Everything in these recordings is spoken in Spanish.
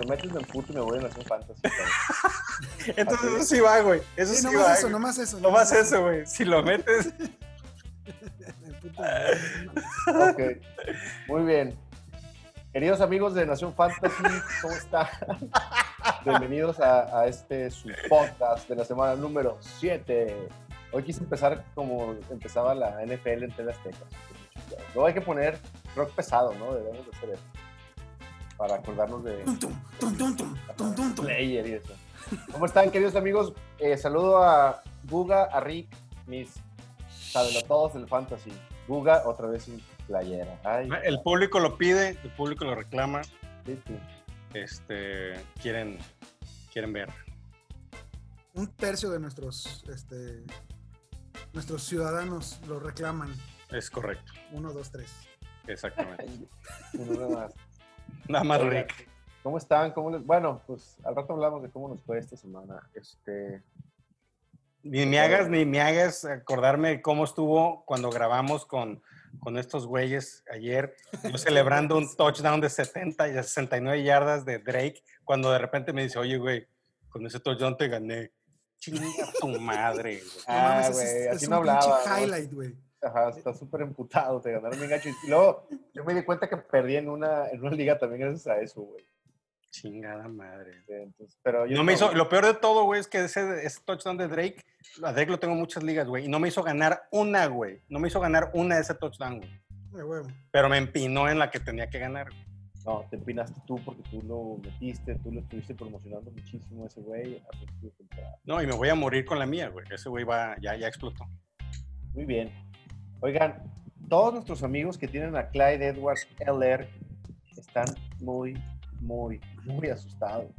lo metes me emputo y me voy a Nación Fantasy. Entonces eso sí va, güey. Eso sí, Sí, va. nomás eso, güey. nomás eso. Nomás eso, güey. Si lo metes. Puto- no ok, muy bien. Queridos amigos de Nación Fantasy, ¿cómo están? Bienvenidos a, a este su podcast de la semana número 7. Hoy quise empezar como empezaba la NFL en TV Azteca. Luego hay que poner rock pesado, ¿no? Debemos de hacer eso. Para acordarnos de. Player y eso. ¿Cómo están, queridos amigos? Eh, saludo a Guga, a Rick, mis todos del fantasy. Guga otra vez sin playera. Ay, El público lo pide, el público lo reclama. sí, sí. Este, quieren, quieren ver. Un tercio de nuestros, este, nuestros ciudadanos lo reclaman. Es correcto, Uno, dos, tres. exactamente. Uno más. Nada más Oigan, Rick. ¿Cómo están? ¿Cómo les- Bueno, pues al rato hablamos de cómo nos fue esta semana. Este, Ni me hagas, ni me hagas acordarme cómo estuvo cuando grabamos con, con estos güeyes ayer, yo celebrando un touchdown de 70 y 69 yardas de Drake, cuando de repente me dice, oye, güey, con ese touchdown te gané. Chinga tu madre, güey. No Ah, güey, así es no un pinche hablaba, highlight, güey. ajá, está súper emputado, te ganaron bien gacho. Y luego yo me di cuenta que perdí en una, en una liga también gracias a eso, güey. Chingada madre. Entonces, pero yo No me hizo, lo peor de todo, güey, es que ese, ese touchdown de Drake, a Drake lo tengo en muchas ligas, güey, y no me hizo ganar una, güey. No me hizo ganar una de ese touchdown, güey. Huevo. Pero me empinó en la que tenía que ganar. güey. No, te empinaste tú porque tú lo metiste, tú lo estuviste promocionando muchísimo a ese güey. No, y me voy a morir con la mía, güey. Ese güey va, ya, ya explotó. Muy bien. Oigan, todos nuestros amigos que tienen a Clyde Edwards LR están muy, muy, muy asustados.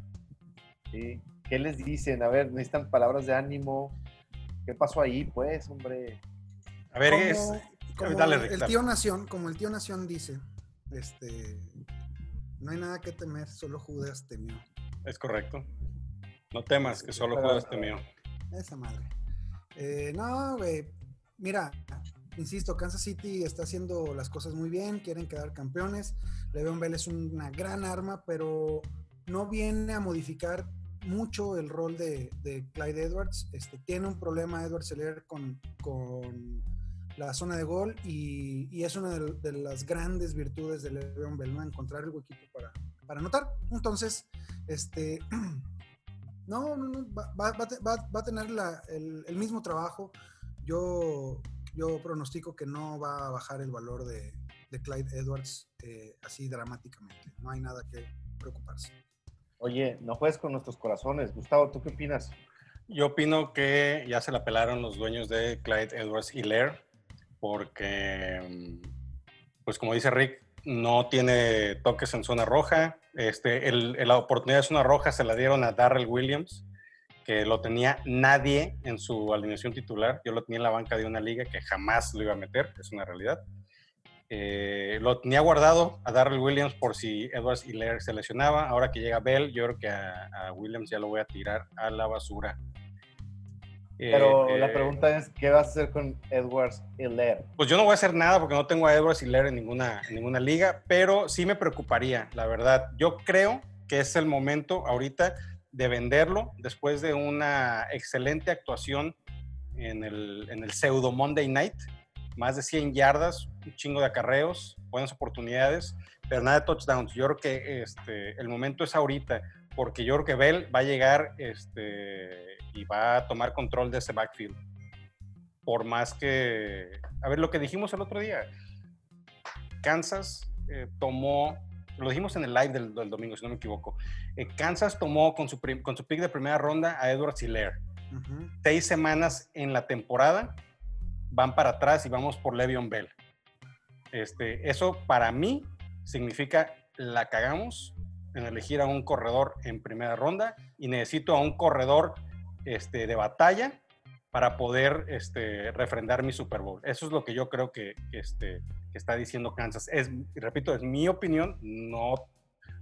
¿sí? ¿Qué les dicen? A ver, necesitan palabras de ánimo. ¿Qué pasó ahí, pues, hombre? A ver, Como- es, como dale, el- tío Nación, como el tío Nación dice, este, no hay nada que temer, solo Judas temió. es correcto. No temas, que solo Pero- este mío. Esa madre. Eh, no, güey. Mira, insisto, Kansas City está haciendo las cosas muy bien, quieren quedar campeones. Le'Veon Bell es una gran arma, pero no viene a modificar mucho el rol de, de Clyde Edwards. Este, tiene un problema Edwards Seller con, con la zona de gol y, y es una de, las grandes virtudes de Le'Veon Bell, ¿no? Encontrar el huequito para, para anotar. Entonces, este, no, no, no, va, va- va va- a tener el mismo trabajo. Yo, yo pronostico que no va a bajar el valor de, de Clyde Edwards eh, así dramáticamente. No hay nada que preocuparse. Oye, no juegues con nuestros corazones. Gustavo, ¿tú qué opinas? Yo opino que ya se la pelaron los dueños de Clyde Edwards y Lair, porque, mm, pues como dice Rick, no tiene toques en zona roja. Este, el, el- la oportunidad de zona roja se la dieron a Darrell Williams, que lo tenía nadie en su alineación titular. Yo lo tenía en la banca de una liga que jamás lo iba a meter, es una realidad. Eh, lo tenía guardado a Darrell Williams por si Edwards y Lair se lesionaba. Ahora que llega Bell, yo creo que a, a Williams ya lo voy a tirar a la basura. Pero Eh, la eh, pregunta es, ¿qué vas a hacer con Edwards LR? Pues yo no voy a hacer nada porque no tengo a Edwards y Lair en ninguna, en ninguna liga, pero sí me preocuparía, la verdad. Yo creo que es el momento ahorita de venderlo después de una excelente actuación en el, en el pseudo Monday Night. Más de 100 yardas, un chingo de acarreos, buenas oportunidades, pero nada touchdowns. Yo creo que este, el momento es ahorita, porque yo creo que Bell va a llegar este, y va a tomar control de ese backfield por más que, a ver, lo que dijimos el otro día, Kansas eh, tomó, lo dijimos en el live del, del domingo, si no me equivoco, eh, Kansas tomó con su, con su pick de primera ronda a Edward Hiller. Ujú. Seis semanas en la temporada, van para atrás y vamos por Le'Veon Bell. Este, eso para mí significa la cagamos en elegir a un corredor en primera ronda y necesito a un corredor este, de batalla para poder este, refrendar mi Super Bowl. Eso es lo que yo creo que, este, que está diciendo Kansas. Es, repito, es mi opinión, no,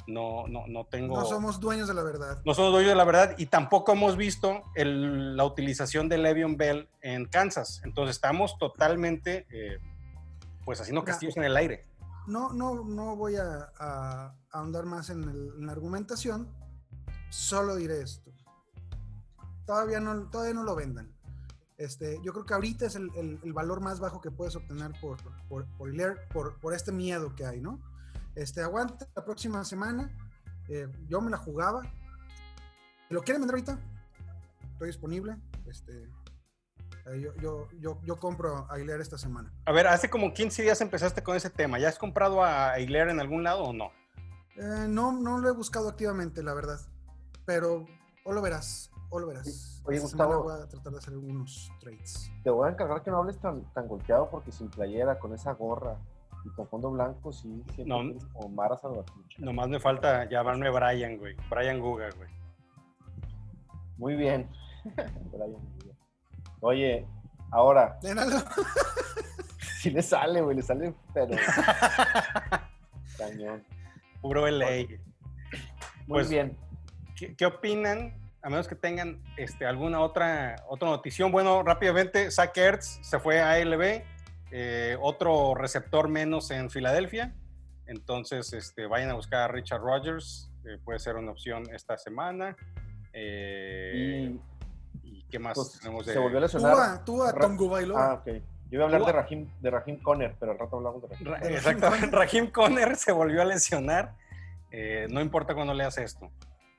no, no, no tengo... No somos dueños de la verdad. No somos dueños de la verdad y tampoco hemos visto el- la utilización de Le'Veon Bell en Kansas. Entonces estamos totalmente, eh, pues, haciendo castillos en el aire. no, no, no voy a, a- a ahondar más en, el- en la argumentación. Solo diré esto. Todavía no, todavía no lo vendan. Este, yo creo que ahorita es el, el- el valor más bajo que puedes obtener por, por, por, Hilaire, por, por este miedo que hay, ¿no? Este, aguanta la próxima semana. eh, yo me la jugaba. ¿Lo quieren vender ahorita? Estoy disponible. Este, eh, yo, yo, yo, yo compro a esta semana. A ver, hace como 15 días empezaste con ese tema. ¿Ya has comprado a Hilaire en algún lado o no? Eh, no, no lo he buscado activamente, la verdad. Pero o lo verás, o lo verás. Sí. Oye, Esta Gustavo. voy a tratar de hacer algunos trades. Te voy a encargar que no hables tan, tan golpeado porque sin playera, con esa gorra y con fondo blanco, sí, siempre No. como Mara Salvatrucha. Nomás me falta llamarme Brian, güey. Brian Guga, güey. Muy bien. Brian, bien. Oye, ahora, sí le sale, güey, le sale, pero. Cañón. Puro LA. Muy Pues, bien. ¿Qué, qué opinan? A menos que tengan este, alguna otra, otra notición. Bueno, rápidamente, Zach Ertz se fue a ALB, eh, otro receptor menos en Filadelfia. Entonces, este, vayan a buscar a Richard Rogers, eh, puede ser una opción esta semana. Eh, Y ¿Y qué más pues, tenemos de se volvió a lesionar. Tua, Tua, Tongo Bailó. Ah, ok. Yo iba a hablar de. Rahim, de Rahim Conner, pero al rato hablamos de Rahim. Raheem Exactamente, Conner. Raheem Conner se volvió a lesionar. Eh, no importa cuándo leas esto.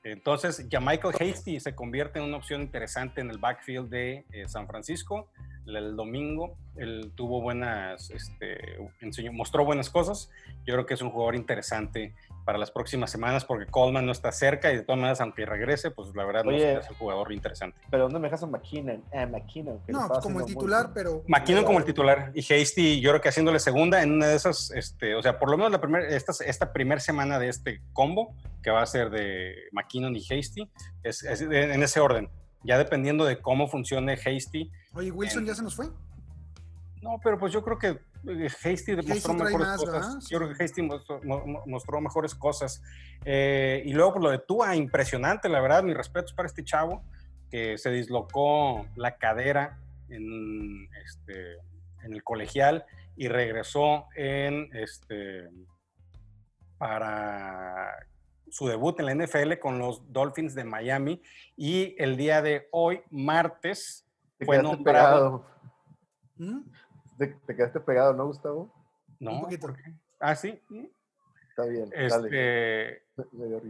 Entonces, Michael Hasty se convierte en una opción interesante en el backfield de eh, San Francisco. El, domingo él tuvo buenas, este, enseñó- mostró buenas cosas. Yo creo que es un jugador interesante para las próximas semanas porque Coleman no está cerca y de todas maneras, aunque regrese, pues la verdad no es un jugador interesante. Pero ¿dónde me dejas a McKinnon? Ah, McKinnon. que no, pues como el muy titular, pero. McKinnon como el titular y Hasty, yo creo que haciéndole segunda en una de esas, este, o sea, por lo menos la primer, esta, esta primera semana de este combo, que va a ser de McKinnon y Hasty, es, en ese orden. Ya dependiendo de cómo funcione Hasty. Oye, Wilson ya se nos fue. No, pero pues yo creo que eh, Hasty mostró mejores más, cosas. Yo creo que Hasty mostró, mo- mo- mostró mejores cosas. Eh, y luego por lo de Tua, impresionante, la verdad, mis respetos para este chavo que se dislocó la cadera en, este, en el colegial y regresó en este para su debut en la NFL con los Dolphins de Miami y el día de hoy, martes, Te fue nombrado. pegado. ¿Mm? Te, te quedaste pegado, ¿no, Gustavo? No, Un poquito. ¿por qué? Ah, sí. Está bien. Dale. Este,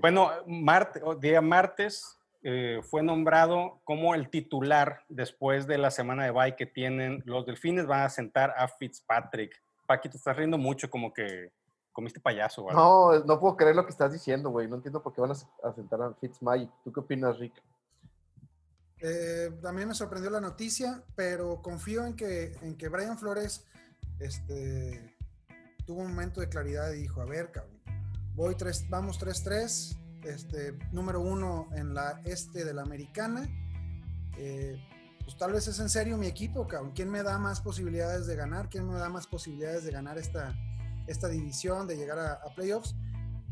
bueno, marte- o día martes eh, fue nombrado como el titular después de la semana de bye que tienen los delfines. Van a sentar a Fitzpatrick. Paqui, te estás riendo mucho, como que comiste payaso. ¿verdad? No, no puedo creer lo que estás diciendo, güey. No entiendo por qué van a, a sentar a Fitzmagic. ¿Tú qué opinas, Rick? Eh, también me sorprendió la noticia, pero confío en que, en que Brian Flores este, tuvo un momento de claridad y dijo, a ver, cabrón, voy tres, vamos 3-3, este, número uno en la este de la americana. Eh, pues tal vez es en serio mi equipo, cabrón. ¿Quién me da más posibilidades de ganar? ¿Quién me da más posibilidades de ganar esta, esta división, de llegar a, a playoffs?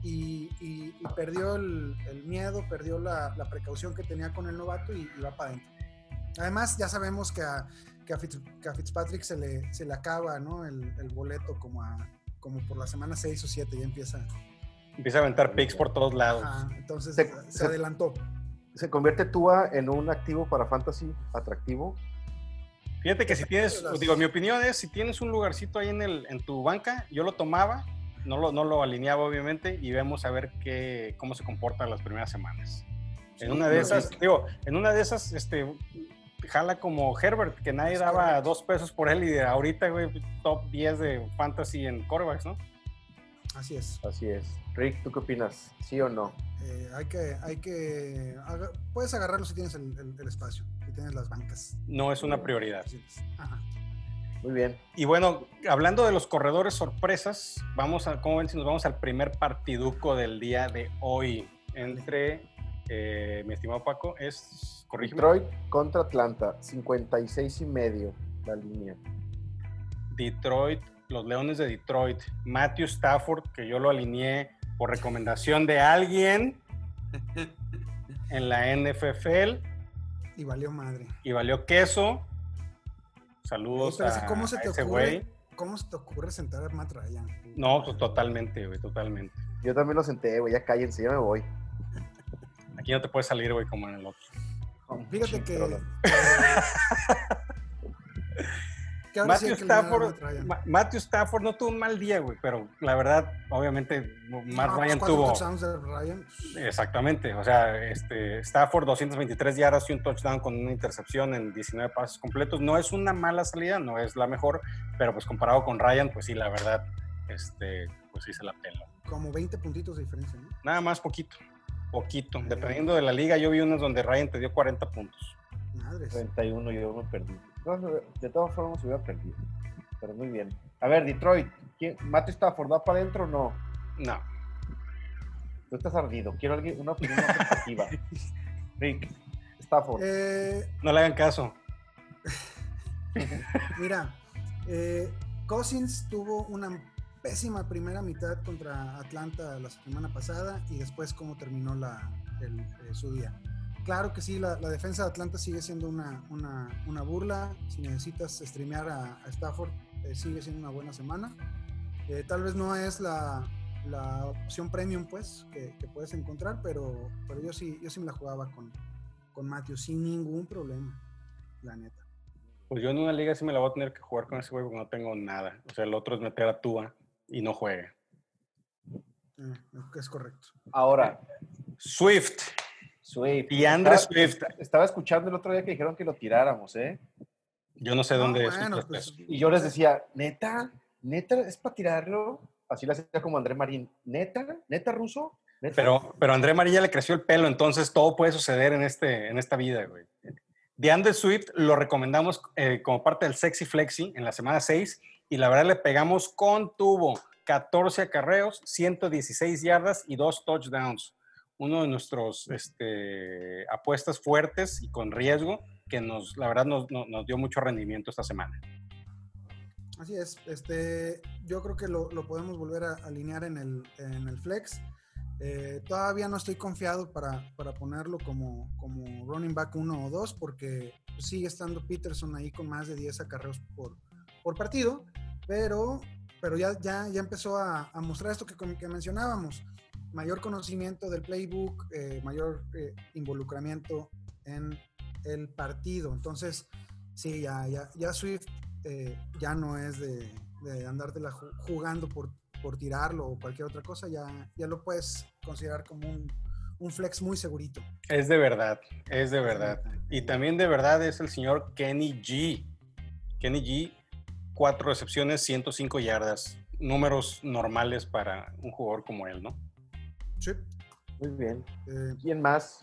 Y, y- y perdió el, el miedo, perdió la, la precaución que tenía con el novato y, y va para adentro. Además, ya sabemos que a, que a, Fitz- que a Fitzpatrick se le, se le acaba ¿no? el, el boleto como, a, como por la semana 6 o 7, ya empieza. Empieza a aventar picks por todos lados. Ajá, entonces Se- se, se- adelantó. ¿Se convierte Tua en un activo para fantasy atractivo? Fíjate que si tienes, las- digo, mi opinión es, si tienes un lugarcito ahí en, el, en tu banca, yo lo tomaba, no lo, no lo alineaba obviamente, y vemos a ver qué, cómo se comporta las primeras semanas. En Sí, una de no, esas, digo, en una de esas, este, jala como Herbert, que nadie Es daba correcto. dos pesos por él, y de ahorita, güey, top 10 de fantasy en quarterbacks, ¿no? Así es. Así es. Rick, ¿tú qué opinas? ¿Sí o no? Eh, hay que, hay que, puedes agarrarlo si tienes el, el- el espacio, si tienes las bancas. No es una prioridad. Ajá. Muy bien. Y bueno, hablando de los corredores sorpresas, vamos a, ¿cómo ven si nos vamos al primer partiduco del día de hoy? Entre, eh, mi estimado Paco, es, corrígeme, Detroit contra Atlanta, 56 y medio la línea. Detroit, los Leones de Detroit, Matthew Stafford, que yo lo alineé por recomendación de alguien en la NFL Y valió madre. y valió queso. Saludos Pero, a, ¿cómo se a te ese ocurre? güey. ¿cómo se te ocurre sentar a Matt Ryan? No, pues totalmente, güey, totalmente. Yo también lo senté, güey, ya cállense, ya me voy. Aquí no te puedes salir, güey, como en el otro. Fíjate que. Que ahora Matthew Stafford. Ma- Matthew Stafford no tuvo un mal día, güey, pero la verdad, obviamente, Matt No, pues, Ryan tuvo. touchdowns de Ryan. Exactamente, o sea, este, Stafford 223 yardas y un touchdown con una intercepción en 19 pases completos. No es una mala salida, no es la mejor, pero pues comparado con Ryan, pues sí, la verdad, este, pues sí se la pela. Como 20 puntitos de diferencia, ¿no? Nada más poquito, poquito. Dependiendo de la liga, yo vi unas donde Ryan te dio 40 puntos. Madres. 31 yo me perdí. De todas formas se hubiera perdido. Pero muy bien. A ver, Detroit, ¿quién, ¿Matthew Stafford va para adentro o no? No, Tú estás ardido. Quiero alguien, una opinión más objetiva. Rick, Stafford. Eh, no le hagan caso. Mira, eh, Cousins tuvo una pésima primera mitad contra Atlanta la semana pasada y después cómo terminó la, el- eh, su día. Claro que sí, la, la defensa de Atlanta sigue siendo una, una- una burla. Si necesitas streamear a, a Stafford, eh, sigue siendo una buena semana. Eh, tal vez no es la, la opción premium, pues, que, que puedes encontrar, pero, pero yo, sí, yo sí me la jugaba con, con Matthew sin ningún problema, la neta. Pues yo en una liga sí me la voy a tener que jugar con ese güey porque no tengo nada. O sea, el otro es meter a Tua y no juegue. Eh, es correcto. Ahora, Swift. Swift. Y Andre Estaba- Swift. Estaba escuchando el otro día que dijeron que lo tiráramos, ¿eh? Yo no sé No, dónde es. bueno, sus pues. Y yo les decía, ¿neta? ¿Neta es para tirarlo? Así lo hacía como André Marín. ¿Neta? ¿Neta ruso? ¿Neta? Pero, pero André María le creció el pelo, entonces todo puede suceder en, este, en esta vida, güey. DeAndre Swift lo recomendamos eh, como parte del Sexy Flexi en la semana 6 y la verdad le pegamos con tubo. 14 acarreos, 116 yardas y dos touchdowns. Uno de nuestros este, apuestas fuertes y con riesgo que nos, la verdad nos, nos- nos dio mucho rendimiento esta semana. Así es. Este, yo creo que lo, lo podemos volver a alinear en el, en el flex. Eh, todavía no estoy confiado para, para ponerlo como, como running back 1 o 2 porque sigue estando Peterson ahí con más de 10 acarreos por, por partido, pero, pero ya, ya, ya empezó a, a mostrar esto que, que mencionábamos, mayor conocimiento del playbook, eh, mayor eh, involucramiento en el partido. Entonces, sí, ya, ya, ya Swift eh, ya no es de, de andártela ju- jugando por, por tirarlo o cualquier otra cosa, ya, ya lo puedes considerar como un, un flex muy segurito. Es de verdad, es de verdad. Y también de verdad es el señor Kenny G. Kenny G, cuatro recepciones, 105 yardas. Números normales para un jugador como él, ¿no? Sí. Muy bien. eh, ¿Quién más?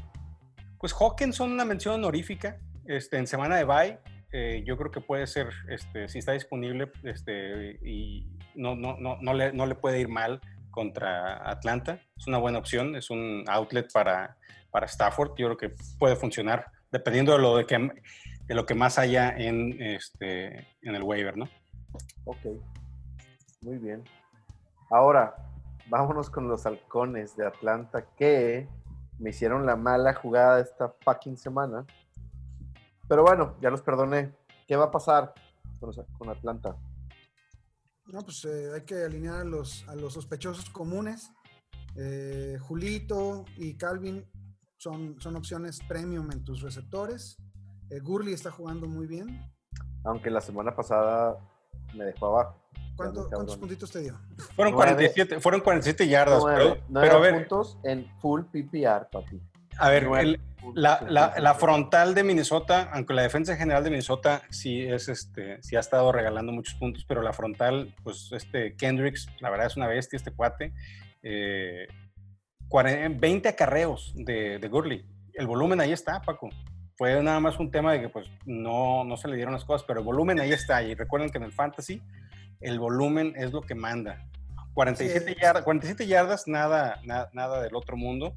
Pues Hawkinson, una mención honorífica. Este, en semana de bye, eh, yo creo que puede ser, este, si está disponible, este, y no, no, no, no, le, no le puede ir mal contra Atlanta. Es una buena opción, es un outlet para, para Stafford. Yo creo que puede funcionar, dependiendo de lo, de que, de lo que más haya en, este, en el waiver, ¿no? Ok. Muy bien. Ahora, vámonos con los halcones de Atlanta que me hicieron la mala jugada esta fucking semana. Pero bueno, ya los perdoné. ¿Qué va a pasar con, Atlanta? no, pues eh, hay que alinear a los, a los sospechosos comunes. Eh, Julito y Calvin son, son opciones premium en tus receptores. Eh, Gurley está jugando muy bien. Aunque la semana pasada me dejó abajo. ¿Cuánto- Cabrón. ¿Cuántos puntitos te dio? Fueron, Nueve. 47, fueron 47 yardas, Nueve, pero, nueve pero a ver, puntos en full PPR, papi. a ver, el- La, frontal de Minnesota, aunque la defensa general de Minnesota sí es este, sí ha estado regalando muchos puntos, pero la frontal, pues este Kendricks, la verdad es una bestia este cuate. Eh, cuaren- 20 acarreos de, de Gurley. El volumen ahí está, Paco. Fue nada más un tema de que pues no, no se le dieron las cosas, pero el volumen ahí está. Y recuerden que en el fantasy el volumen es lo que manda. 47, Sí. yardas, 47 yardas, nada, nada, nada del otro mundo.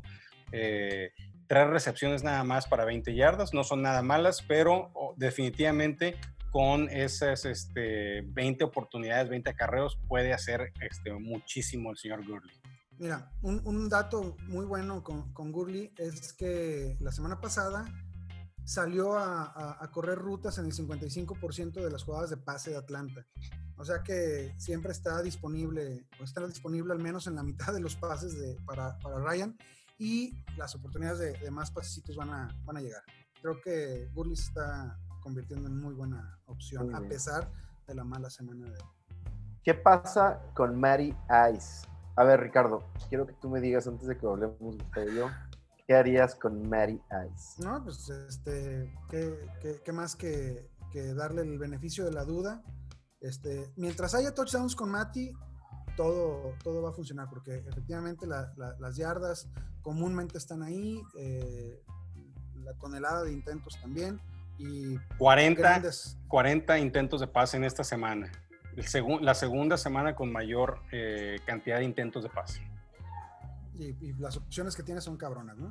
Eh, tres recepciones nada más para 20 yardas, no son nada malas, pero oh, definitivamente con esas este, 20 oportunidades, 20 acarreos, puede hacer este, muchísimo el señor Gurley. Mira, un, un dato muy bueno con, con Gurley es que la semana pasada salió a, a- a correr rutas en el 55% de las jugadas de pase de Atlanta. O sea que siempre está disponible, o está disponible al menos en la mitad de los pases de, para, para Ryan y las oportunidades de, de más pasecitos van a, van a llegar. Creo que Gurley se está convirtiendo en muy buena opción Muy a pesar de la mala semana de ¿Qué pasa con Mary Ice? A ver, Ricardo, quiero que tú me digas antes de que hablemos Gustavo y yo, ¿qué harías con Mary Ice? No, pues este, ¿qué, qué- qué más que, que darle el beneficio de la duda? Este, mientras haya touchdowns con Mati, todo, todo va a funcionar, porque efectivamente la- la- las yardas comúnmente están ahí, eh, la tonelada de intentos también, y 40, grandes. 40 intentos de pase en esta semana. El segun- la segunda semana con mayor eh, cantidad de intentos de pase. Y, y las opciones que tiene son cabronas, ¿no?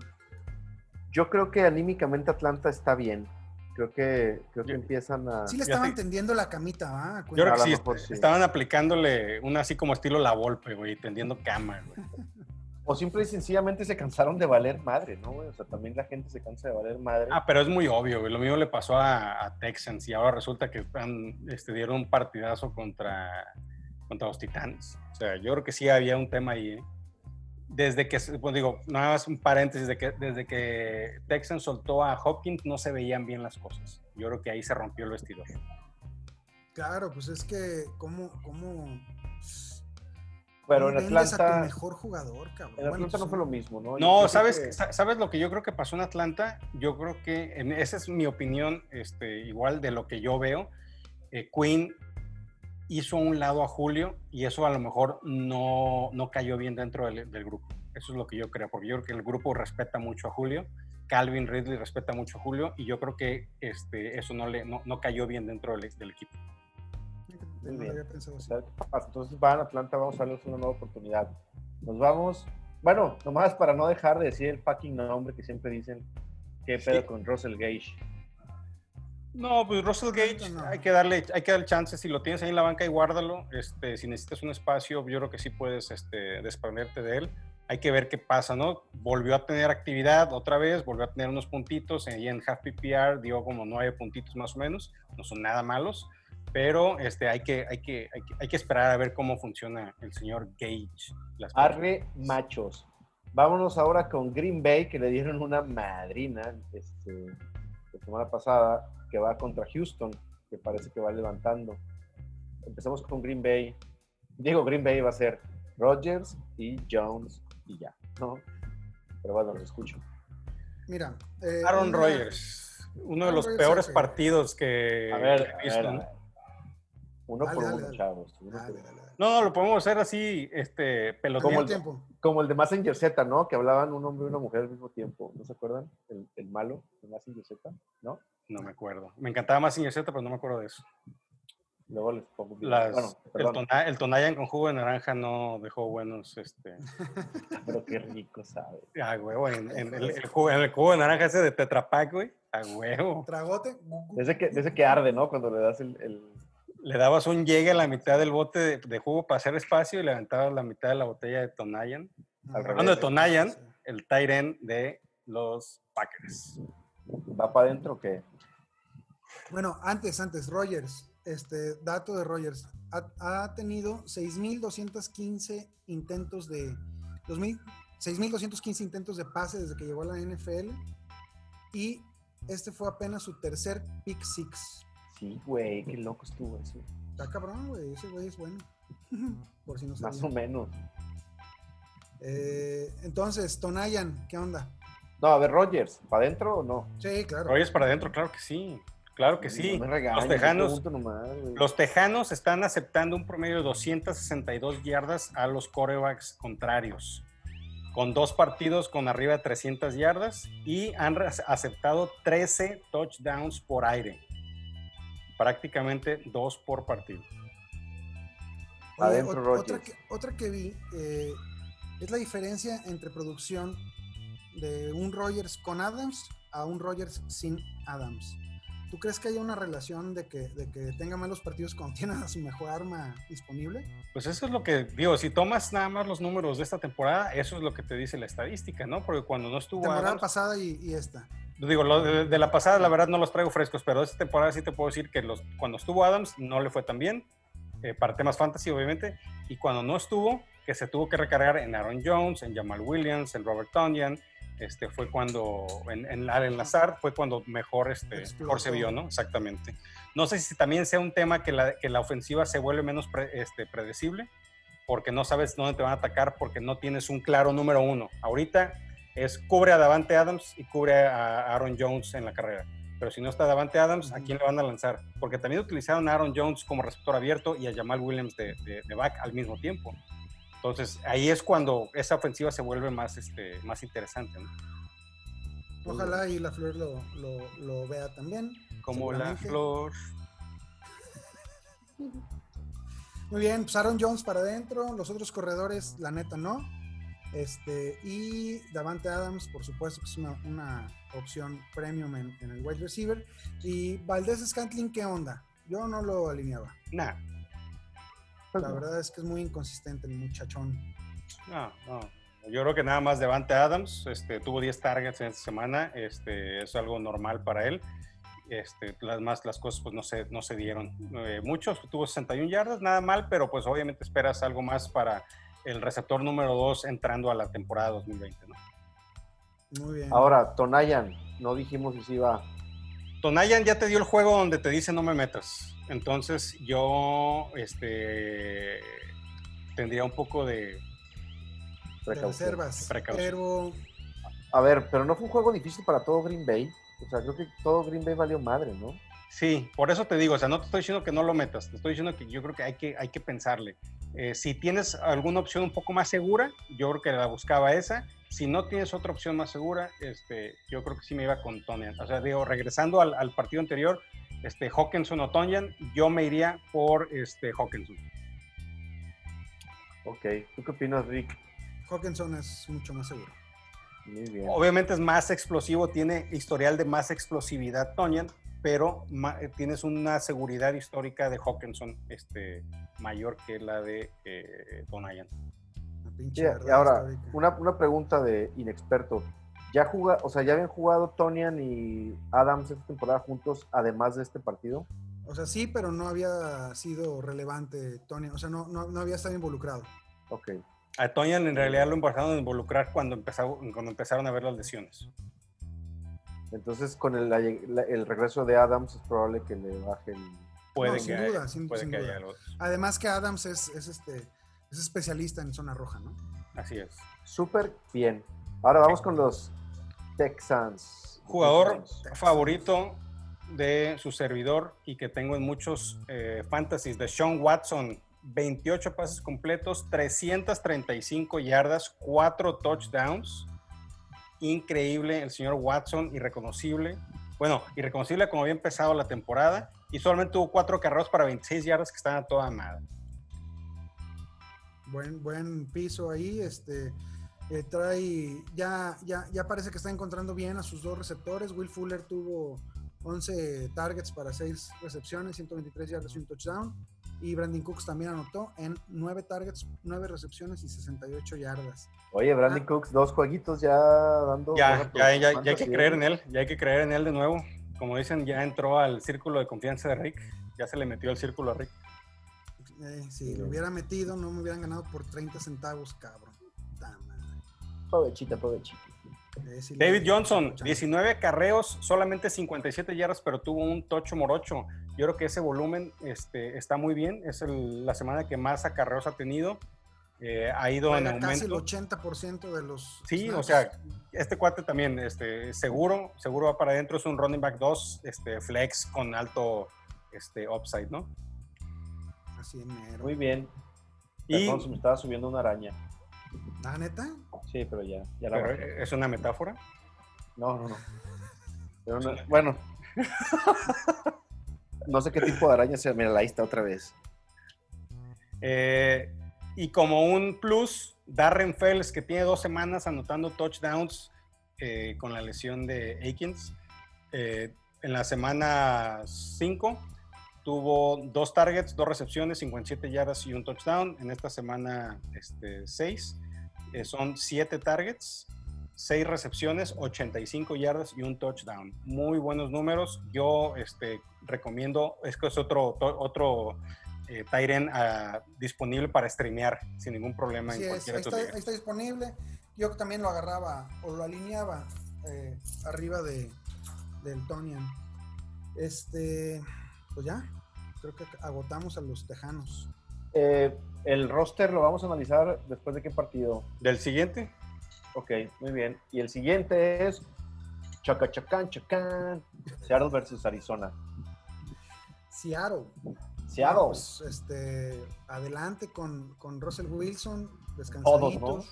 Yo creo que anímicamente Atlanta está bien. Creo que, creo que Yo- empiezan a... Sí le estaban tendiendo la camita, ¿va? Yo creo que sí, mejor sí. estaban aplicándole una así como estilo la Volpe, güey, tendiendo cama, güey. O simple y sencillamente se cansaron de valer madre, ¿no? güey? O sea, también la gente se cansa de valer madre. Ah, pero es muy obvio, güey. Lo mismo le pasó a, a Texans y ahora resulta que están, este, dieron un partidazo contra, contra los Titanes. O sea, yo creo que sí había un tema ahí, ¿eh? Desde que, pues digo, nada más un paréntesis, de que, desde que Texans soltó a Hopkins no se veían bien las cosas. Yo creo que ahí se rompió el vestidor. Claro, pues es que, ¿cómo, cómo, pero cómo en vendes a tu Atlanta, mejor jugador, cabrón? en Atlanta Bueno, no fue lo mismo, ¿no? No, ¿sabes, que- sa- ¿sabes lo que yo creo que pasó en Atlanta? Yo creo que, en, esa es mi opinión, este, igual de lo que yo veo, eh, Quinn hizo a un lado a Julio y eso a lo mejor no, no cayó bien dentro del, del grupo. Eso es lo que yo creo, porque yo creo que el grupo respeta mucho a Julio, Calvin Ridley respeta mucho a Julio y yo creo que este, eso no, le, no, no cayó bien dentro del, del equipo. Muy bien. Entonces van a Atlanta, vamos a darles una nueva oportunidad. Nos vamos. Bueno, nomás para no dejar de decir el fucking nombre que siempre dicen. ¿Qué pedo Sí. con Russell Gage? No, pues Russell Gage, No. hay que darle, hay que darle chance. Si lo tienes ahí en la banca y guárdalo. Este, si necesitas un espacio, yo creo que sí puedes este, desprenderte de él. Hay que ver qué pasa, ¿no? Volvió a tener actividad otra vez, volvió a tener unos puntitos. Ahí en Half PPR dio como nueve puntitos más o menos. No son nada malos. Pero este, hay, que, hay, que, hay, que, hay que esperar a ver cómo funciona el señor Gage. las Arre machos. Vámonos ahora con Green Bay, que le dieron una madrina este, la semana pasada, que va contra Houston, que parece que va levantando. Empezamos con Green Bay. Diego, Green Bay va a ser Rodgers y Jones y ya, ¿no? Pero bueno, los escucho. Mira. eh, Aaron Rodgers, uno de Aaron los peores partidos que A ver, he a visto, ver, ¿no? a ver. Uno Dale, por dale, uno, dale. chavos. uno por Dale, uno. dale, dale. No, no, lo podemos hacer así, este, Al peloteando. mismo el- tiempo. Como el de Messenger Z, ¿no? Que hablaban un hombre y una mujer al mismo tiempo. ¿No se acuerdan? El, el malo de Messenger Z, ¿no? No me acuerdo. Me encantaba más Z, pero no me acuerdo de eso. Luego les pongo. Las- Bueno, el, tona- el Tonayan con jugo de naranja no dejó buenos, este, pero qué rico sabe. a huevo, en, en el, el jugo, en el jugo de naranja ese de Tetra Pak, güey, a huevo. Tragote. Desde que, desde que arde, ¿no? Cuando le das el... el- Le dabas un llegue a la mitad del bote de, de jugo para hacer espacio y le aventabas la mitad de la botella de Tonayan, al Ah, Hablando de. Tonayan, el Tyren de los Packers. ¿Va para adentro o qué? Bueno, antes, antes, Rogers, este dato de Rogers, ha, ha tenido 6.215 intentos de, 2000 6.215 intentos de pase desde que llegó a la NFL y este fue apenas su tercer pick six. Sí, güey, qué loco estuvo eso. Está cabrón, güey, ese güey es bueno. Por si no Más sabían. o menos. Eh, entonces, Tonayan, ¿qué onda? No, a ver, Rogers, ¿para adentro o no? Sí, claro. Rogers para adentro, claro que sí. Claro que sí. No me regañes, los Tejanos, nomás. Los están aceptando un promedio de 262 yardas a los corebacks contrarios, con dos partidos con arriba de 300 yardas y han aceptado 13 touchdowns por aire, prácticamente dos por partido. Oye, Adentro, que, otra que vi eh, es la diferencia entre producción de un Rogers con Adams a un Rogers sin Adams. ¿Tú crees que haya una relación de que, de que tenga malos partidos cuando tiene a su mejor arma disponible? Pues eso es lo que digo, si tomas nada más los números de esta temporada, eso es lo que te dice la estadística, ¿no? Porque cuando no estuvo Temporada Adams, pasada y, y esta. digo, lo de, de la pasada, la verdad, no los traigo frescos, pero esta temporada sí te puedo decir que los, cuando estuvo Adams no le fue tan bien, eh, para temas fantasy, obviamente, y cuando no estuvo, que se tuvo que recargar en Aaron Jones, en Jamal Williams, en Robert Tonyan, este, fue cuando, en, en Allen Lazard, fue cuando mejor, este, mejor se vio, ¿no? Exactamente. No sé si también sea un tema que la, que la ofensiva se vuelve menos pre- este, predecible, porque no sabes dónde te van a atacar, porque no tienes un claro número uno. Ahorita es cubre a Davante Adams y cubre a Aaron Jones en la carrera. Pero si no está Davante Adams, ¿a quién le van a lanzar? Porque también utilizaron a Aaron Jones como receptor abierto y a Jamal Williams de, de- de back al mismo tiempo. Entonces ahí es cuando esa ofensiva se vuelve más, este, más interesante, ¿no? Ojalá y la Flor lo, lo, lo vea también. Como la flor. Muy bien, pues Aaron Jones para adentro, los otros corredores, la neta, no. Este, y Davante Adams, por supuesto, que es una, una opción premium en, en el wide receiver. Y Valdés Scantling, ¿qué onda? Yo no lo alineaba. Pues La verdad es que es muy inconsistente el muchachón. no, no. Yo creo que nada más Devante Adams este, tuvo 10 targets en esta semana. Este, es algo normal para él. Este, las más las cosas pues no se, no se dieron. Eh, muchos tuvo 61 yardas, nada mal, pero pues obviamente esperas algo más para el receptor número 2 entrando a la temporada 2020. ¿no? Muy bien. Ahora, Tonayan, no dijimos si se iba. Tonayan ya te dio el juego donde te dice no me metas. Entonces yo este, tendría un poco de... reservas. Precaución. Pero A ver, pero no fue un juego difícil para todo Green Bay. O sea, creo que todo Green Bay valió madre, ¿no? Sí, por eso te digo, o sea, no te estoy diciendo que no lo metas, te estoy diciendo que yo creo que hay que, hay que pensarle. Eh, si tienes alguna opción un poco más segura, yo creo que la buscaba esa. Si no tienes otra opción más segura, este, yo creo que sí me iba con Tonian. O sea, digo, regresando al, al partido anterior, este, Hawkinson o Tonian, yo me iría por este, Hawkinson. Ok. ¿Tú qué opinas, Rick? Hawkinson es mucho más seguro. Muy bien. Obviamente es más explosivo, tiene historial de más explosividad Tonian, pero eh, tienes una seguridad histórica de Hawkinson este, mayor que la de eh. Pinche y ahora, una, una pregunta de inexperto. ¿Ya juga, o sea, ya habían jugado Tonian y Adams esta temporada juntos, además de este partido? O sea, sí, pero no había sido relevante Tony. O sea, no, no, no había estado involucrado. Ok. A Tonian en realidad lo empezaron a involucrar cuando, empezó, cuando empezaron a ver las lesiones. Entonces, con el, la- la- el regreso de Adams es probable que le baje el... Puede No, que sin haya, duda, sin- puede sin que duda. haya algo. Además que Adams es, es este, es especialista en zona roja, ¿no? Así es. Súper bien. Ahora vamos con los Texans. Jugador Texans. favorito de su servidor y que tengo en muchos eh, fantasies de Sean Watson. 28 pases completos, 335 yardas, 4 touchdowns. Increíble el señor Watson, irreconocible. Bueno, irreconocible como había empezado la temporada y solamente tuvo 4 carreros para 26 yardas que están a toda madre. Buen, buen piso ahí. Este, eh, trae, ya, ya, ya parece que está encontrando bien a sus dos receptores. Will Fuller tuvo 11 targets para 6 recepciones, 123 yardas y un touchdown. Y Brandon Cooks también anotó en 9 targets, 9 recepciones y 68 yardas. Oye, Brandon Ah. Cooks, dos jueguitos ya dando... Ya, ya, ya, ya hay que creer en él, ya hay que creer en él de nuevo. Como dicen, ya entró al círculo de confianza de Rick, ya se le metió al círculo a Rick. Eh, si Sí. lo hubiera metido, no me hubieran ganado por 30 centavos, cabrón. Provechita, provechita. Eh, le- David Johnson, Chance. 19 carreos, solamente 57 yardas, pero tuvo un tocho morocho. Yo creo que ese volumen este, está muy bien. Es el- la semana que más acarreos ha tenido. Eh, ha ido en casi el aumento. 80% de los. Sí, o sea, este cuate también, este, seguro, seguro va para adentro. Es un running back 2, este, flex con alto este, upside, ¿no? Así mero. Muy bien. Y Perdón, se me estaba subiendo una araña. ¿La neta? Sí, pero ya, ya la pero, es una metáfora. No, no, no. Pero no- bueno. no sé qué tipo de araña sea. Mira, ahí está otra vez. Eh, y como un plus, Darren Fells, que tiene dos semanas anotando touchdowns eh, con la lesión de Akins. eh, en la semana 5 tuvo dos targets, dos recepciones, 57 yardas y un touchdown. En esta semana 6 son 7 targets, 6 recepciones, 85 yardas y un touchdown. Muy buenos números. Yo este, recomiendo, es que es otro, otro eh, Tyren ah, disponible para streamear sin ningún problema en cualquier ahí, está, ahí está disponible. Yo también lo agarraba o lo alineaba eh, arriba de, del Tonian. Este, pues ya, creo que agotamos a los tejanos. Eh, el roster lo vamos a analizar después de qué partido. ¿Del siguiente? Ok, muy bien. Y el siguiente es Chaca Chacán Chacán, Seattle versus Arizona. Seattle. Seattle. Pues, este, adelante con, con Russell Wilson, descansadito. Todos, ¿no?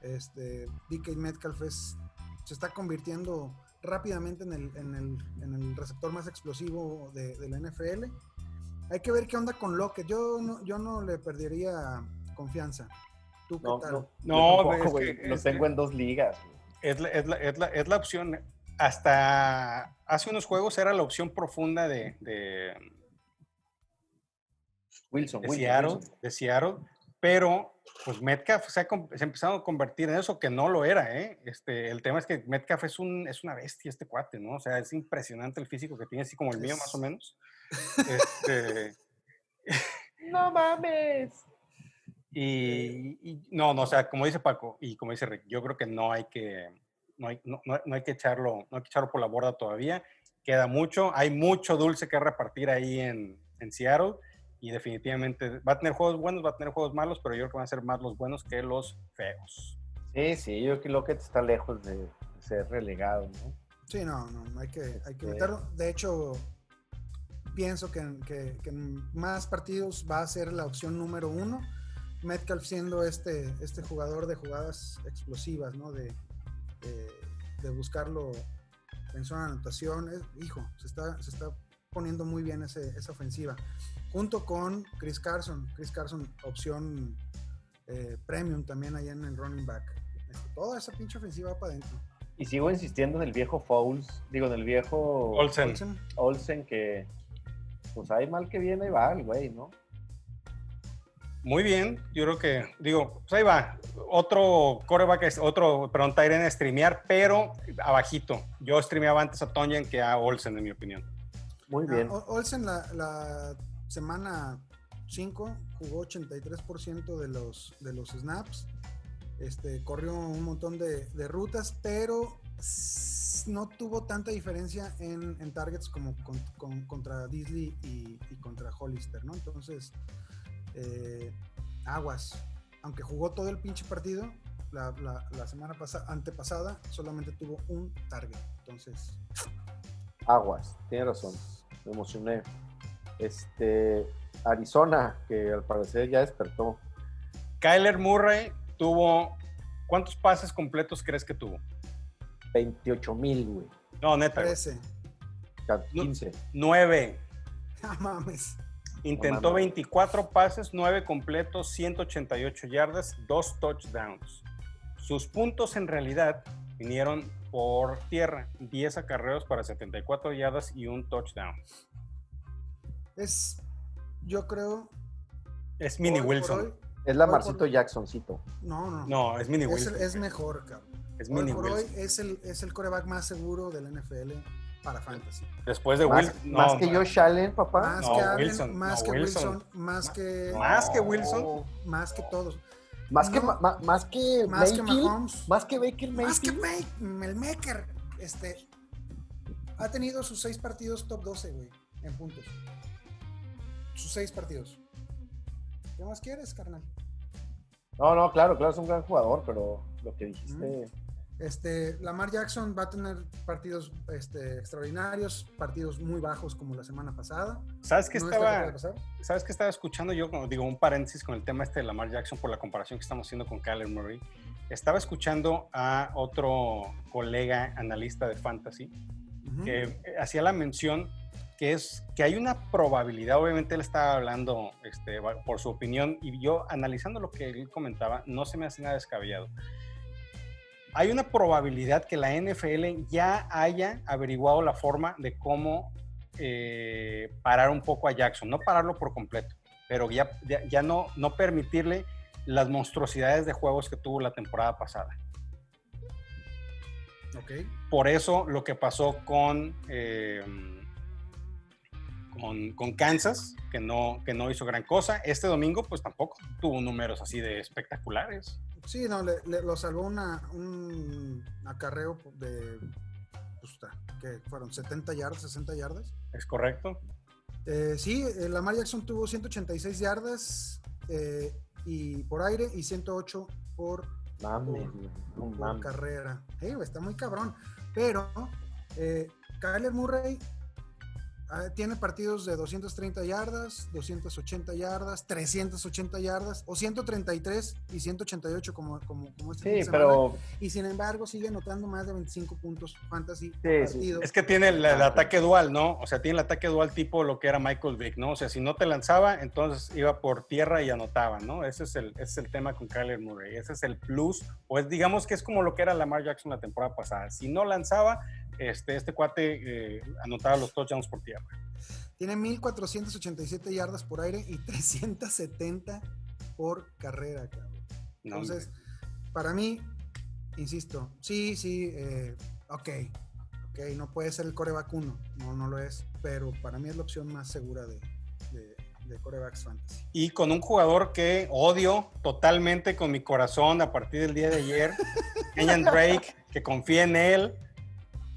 Este, DK Metcalf se está convirtiendo rápidamente en el, en el, en el receptor más explosivo de, de, la NFL. Hay que ver qué onda con Lockett. Yo no, yo no le perdería confianza. ¿Tú qué no, tal? No, no tampoco, es que, lo es tengo que, en dos ligas. Es la, es, la, es, la, es la opción. Hasta hace unos juegos era la opción profunda de, de Wilson, de, Wilson, Seattle, Wilson. de Seattle, pero pues Metcalf se ha, se ha, empezado a convertir en eso que no lo era, ¿eh? Este, el tema es que Metcalf es, un, es una bestia este cuate, ¿no? O sea, es impresionante el físico que tiene, así como el mío más o menos. Este, no mames. Y, y, no, no, o sea, como dice Paco y como dice Rick, yo creo que no hay que, no hay, no, no hay que echarlo, no hay que echarlo por la borda todavía. Queda mucho, hay mucho dulce que repartir ahí en, en Seattle y definitivamente va a tener juegos buenos, va a tener juegos malos, pero yo creo que van a ser más los buenos que los feos. Sí, sí, yo creo que Lockett está lejos de ser relegado, ¿no? Sí, no, no, hay que, hay que meterlo. De hecho, pienso que, que, que, en más partidos va a ser la opción número uno. Metcalf siendo este, este jugador de jugadas explosivas, ¿no? De, de, de buscarlo en zona de anotación. hijo, se está, se está poniendo muy bien ese, esa ofensiva junto con Chris Carson. Chris Carson, opción eh, premium también allá en el running back. Este, toda esa pinche ofensiva va para adentro. Y sigo insistiendo en el viejo Fouls, digo, en el viejo Olsen. Olsen. Olsen, que pues ahí mal que viene, ahí va el güey, ¿no? Muy bien, yo creo que, digo, pues ahí va. Otro coreback, otro, perdón, Tyren a streamear, pero abajito. Yo streameaba antes a Tonyan que a Olsen, en mi opinión. Muy bien. Ah, Olsen la, la semana 5 jugó 83% de los, de los snaps. Este, corrió un montón de, de rutas, pero no tuvo tanta diferencia en, en targets como con, con, contra Disley y, y, contra Hollister, ¿no? Entonces, eh, aguas. Aunque jugó todo el pinche partido, la, la, la semana pasada, antepasada, solamente tuvo un target. Entonces. Aguas, tiene razón. Me emocioné. Este, Arizona, que al parecer ya despertó. Kyler Murray tuvo. ¿Cuántos pases completos crees que tuvo? 28 mil, güey. No, neta. 13. 15. 9. No mames. Intentó no, 24 pases, 9 completos, 188 yardas, 2 touchdowns. Sus puntos en realidad vinieron por tierra, 10 acarreos para 74 yardas y un touchdown. Es, yo creo. Es Mini hoy, Wilson. Hoy, es la Marcito Jacksoncito. No, no. No, es Mini es, Wilson. Es mejor, cabrón. Es hoy Mini por Wilson. hoy es el, es el coreback más seguro del NFL para Fantasy. Después de más, Wilson. Más que Josh Allen, papá. Más No, que Allen, Wilson, más no, que Wilson. Wilson, más que. Más que Wilson. Más que todos. Más que, ma- más que Más que Mayfield, Mahomes. más que Baker Más que Mayfield. Make, el Maker. Este. Ha tenido sus seis partidos top 12, güey. En puntos. Sus seis partidos. ¿Qué más quieres, carnal? No, no, claro, claro, es un gran jugador, pero lo que dijiste. Este, Lamar Jackson va a tener partidos este, extraordinarios, partidos muy bajos como la semana pasada. ¿Sabes qué No que estaba. ¿Sabes qué estaba escuchando yo? Digo, un paréntesis con el tema este de Lamar Jackson por la comparación que estamos haciendo con Kyler Murray. Estaba escuchando a otro colega analista de fantasy que hacía la mención que es que hay una probabilidad, obviamente él estaba hablando este, por su opinión y yo analizando lo que él comentaba, no se me hace nada descabellado. Hay una probabilidad que la NFL ya haya averiguado la forma de cómo eh, parar un poco a Jackson, no pararlo por completo, pero ya, ya, ya no, no permitirle las monstruosidades de juegos que tuvo la temporada pasada. Por eso lo que pasó con, eh, con, con Kansas, que no, que no hizo gran cosa. Este domingo, pues tampoco tuvo números así de espectaculares. Sí, no, le, le- lo salvó una, un acarreo de, pues, que fueron 70 yardas, 60 yardas. ¿Es correcto? Eh, sí, eh, Lamar Jackson tuvo 186 yardas eh, y por aire y 108 por, por mames. carrera. Güey, está muy cabrón. Pero eh, Kyler Murray tiene partidos de 230 yardas, 280 yardas, 380 yardas o 133 y 188 como, como, como este Sí, pero Y sin embargo sigue anotando más de 25 puntos fantasy Sí, sí. Es que tiene el, el Ah, ataque dual, ¿no? O sea, tiene el ataque dual tipo lo que era Michael Vick, ¿no? O sea, si no te lanzaba, entonces iba por tierra y anotaba, ¿no? Ese es el, ese es el tema con Kyler Murray. Ese es el plus. O es, digamos que es como lo que era Lamar Jackson la temporada pasada. Si no lanzaba, este, este cuate eh, anotaba los touchdowns por tierra. Tiene 1487 yardas por aire y 370 por carrera, cabrón. No, Entonces, para mí, insisto, sí, sí, eh, ok, ok, no puede ser el coreback uno, no, no lo es, pero para mí es la opción más segura de, de, de corebacks fantasy. Y con un jugador que odio totalmente con mi corazón a partir del día de ayer, Kenyan Drake, que confía en él,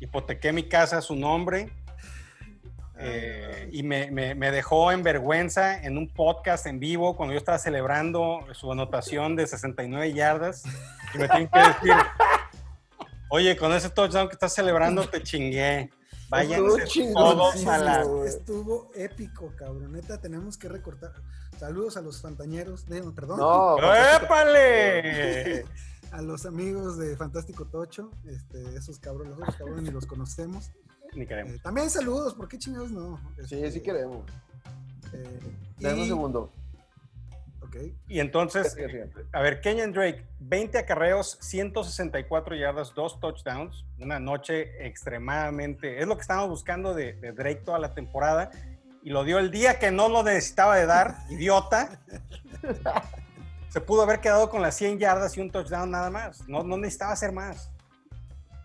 hipotequé mi casa a su nombre eh, y me, me- me dejó en vergüenza en un podcast en vivo cuando yo estaba celebrando su anotación de 69 yardas y me tienen que decir, oye, con ese touchdown que estás celebrando te chingué. Estuvo todos a la... Estuvo épico, cabrón. Neta, tenemos que recortar. Saludos a los fantañeros, de- perdón, no. ¡Épale! a los amigos de Fantástico Tocho, este, esos cabrones, los otros cabrones ni los conocemos. Ni queremos. Eh, también saludos, ¿por qué chingados no? Sí, Este, sí queremos. eh, Dame un segundo. Ok. Y entonces, a ver, Kenyan Drake, 20 acarreos, 164 yardas, dos touchdowns, una noche extremadamente, es lo que estábamos buscando de, de Drake toda la temporada, y lo dio el día que no lo necesitaba de dar, idiota. Se pudo haber quedado con las 100 yardas y un touchdown nada más, no, no necesitaba hacer más.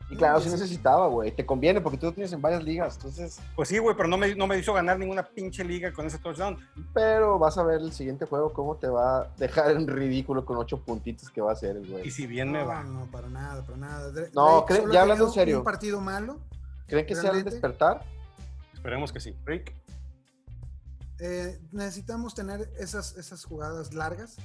Y claro, sí necesitaba, güey. Te conviene porque tú lo tienes en varias ligas. Entonces, Pues sí, güey, pero no me, no me hizo ganar ninguna pinche liga con ese touchdown. pero vas a ver el siguiente juego cómo te va a dejar en ridículo con ocho puntitos que va a hacer el Y güey. si bien me va. no, para nada, para nada. No, ya ha hablando en serio. Un partido malo. ¿Creen que sea el despertar? Esperemos que sí. Rick. Eh, necesitamos tener esas, esas jugadas largas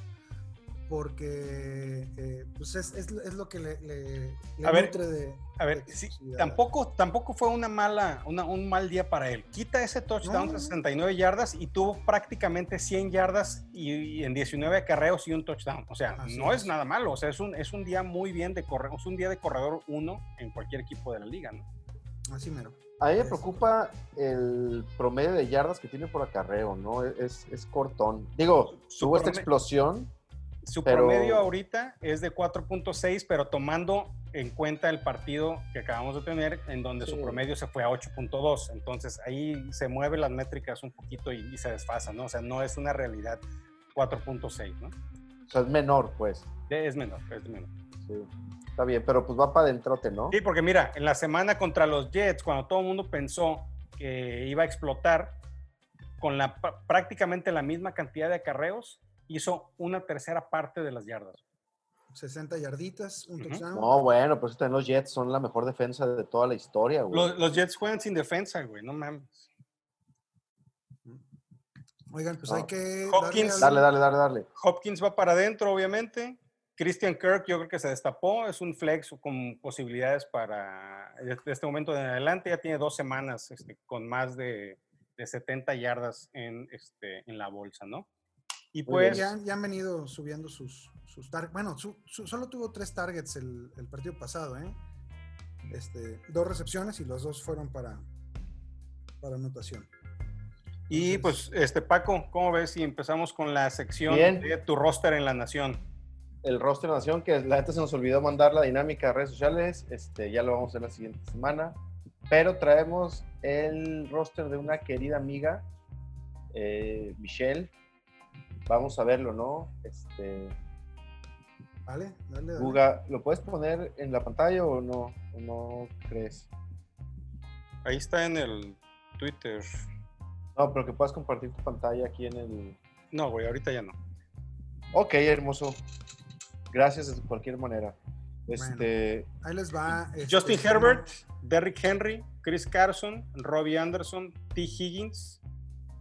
porque eh, pues es, es- es lo que le, le, le A ver, nutre de. A ver, de sí, tampoco, tampoco fue una mala, una- un mal día para él. Quita ese touchdown No. de 69 yardas y tuvo prácticamente 100 yardas y, y en 19 acarreos y un touchdown. O sea, Así no es. es. nada malo. O sea, es un, es un día muy bien de correr, es un día de corredor uno en cualquier equipo de la liga, ¿no? Así mero. A mí me preocupa el promedio de yardas que tiene por acarreo, ¿no? Es, es cortón. Digo, Su tuvo esta explosión. Su Pero- promedio ahorita es de 4.6, pero tomando en cuenta el partido que acabamos de tener, en donde su promedio se fue a 8.2. Entonces ahí se mueven las métricas un poquito y, y se desfasan, ¿no? O sea, no es una realidad 4.6, ¿no? O sea, es menor, pues. Es menor, es menor. Sí. Está bien, pero pues va para adentrote, ¿no? Sí, porque mira, en la semana contra los Jets, cuando todo el mundo pensó que iba a explotar, con la, pr- prácticamente la misma cantidad de acarreos, hizo una tercera parte de las yardas. 60 yarditas, un touchdown. No, bueno, pues también los Jets son la mejor defensa de toda la historia, güey. Los, los Jets juegan sin defensa, güey, no mames. Oigan, pues No. hay que. Hopkins- Dale, dale, dale, dale. Hopkins va para adentro, obviamente. Christian Kirk, yo creo que se destapó, es un flex con posibilidades para desde este momento en adelante. Ya tiene dos semanas este, con más de, de 70 yardas en, este, en la bolsa, ¿no? Y pues, Ya, ya han venido subiendo sus, sus targets. Bueno, su- su- solo tuvo tres targets el, el partido pasado, ¿eh? Este, dos recepciones y los dos fueron para, para anotación. y Entonces- pues, este Paco, ¿cómo ves si empezamos con la sección Bien. de tu roster en la nación? El roster de nación, que la gente se nos olvidó mandar la dinámica a redes sociales. Este, ya lo vamos a hacer la siguiente semana. Pero traemos el roster de una querida amiga, eh, Michelle. Vamos a verlo, ¿no? Este, Dale, dale, dale. Guga, ¿lo puedes poner en la pantalla o no? ¿O no crees? Ahí está en el Twitter. No, pero que puedas compartir tu pantalla aquí en el... No, güey, ahorita ya no. Ok, hermoso. Gracias de cualquier manera. Este, Ahí les va. este, Justin como- Herbert, Derrick Henry, Chris Carson, Robbie Anderson, T. Higgins,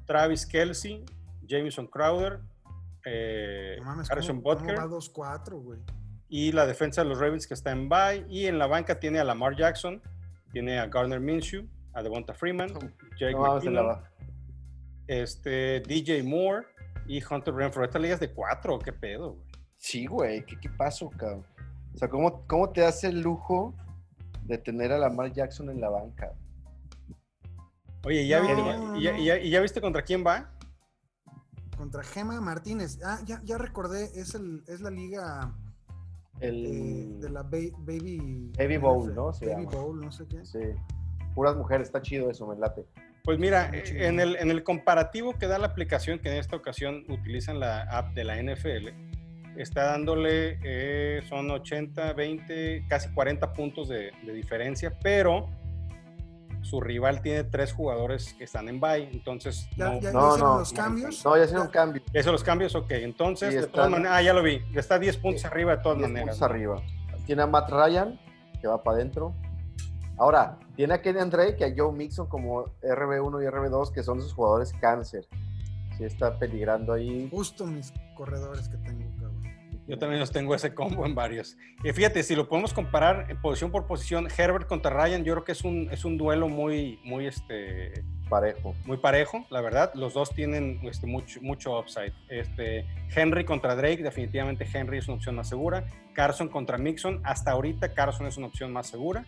Travis Kelsey, Jameson Crowder, eh, No mames, Harrison ¿cómo, cómo Butker va 2-4, güey? y la defensa de los Ravens que está en bye. Y en la banca tiene a Lamar Jackson, tiene a Garner Minshew, a Devonta Freeman, Jake no McKinnon, este, DJ Moore y Hunter Renfro. Esta liga es de cuatro, ¿qué pedo, güey? Sí, güey, ¿qué, qué pasó, cabrón? O sea, ¿cómo, ¿cómo te hace el lujo de tener a Lamar Jackson en la banca? Oye, ¿ya, No, vi- no, y ya- no. y ya- y ya viste contra quién va? Contra Gema Martínez. Ah, ya, ya recordé, es, el, es la liga El... eh, de la ba- Baby... Baby Bowl, ¿no? Baby llama. Bowl, no sé qué. Sí. Puras mujeres, está chido eso, me late. Pues mira, en el, en el comparativo que da la aplicación, que en esta ocasión utilizan la app de la NFL, está dándole, eh, son 80, 20, casi 40 puntos de, de diferencia, pero su rival tiene tres jugadores que están en bye, entonces Ya, no, ya, ya no, hicieron no, los no, cambios. No, ya hicieron Ya- un cambio. eso los cambios, ok, entonces Sí, de todas maneras, ah, ya lo vi, está 10 puntos Sí, arriba de todas 10 maneras. puntos arriba. Tiene a Matt Ryan, que va para adentro. Ahora, tiene a Kenny Drake y a Joe Mixon como RB1 y RB2, que son sus jugadores cáncer. Sí está peligrando ahí. Justo mis corredores que tengo. Yo también los tengo ese combo en varios. Y fíjate, si lo podemos comparar eh, posición por posición, Herbert contra Ryan, yo creo que es un, es un duelo muy, muy, este, Parejo. muy parejo, la verdad. Los dos tienen este, mucho, mucho upside. Este, Henry contra Drake, definitivamente Henry es una opción más segura. Carson contra Mixon, hasta ahorita Carson es una opción más segura.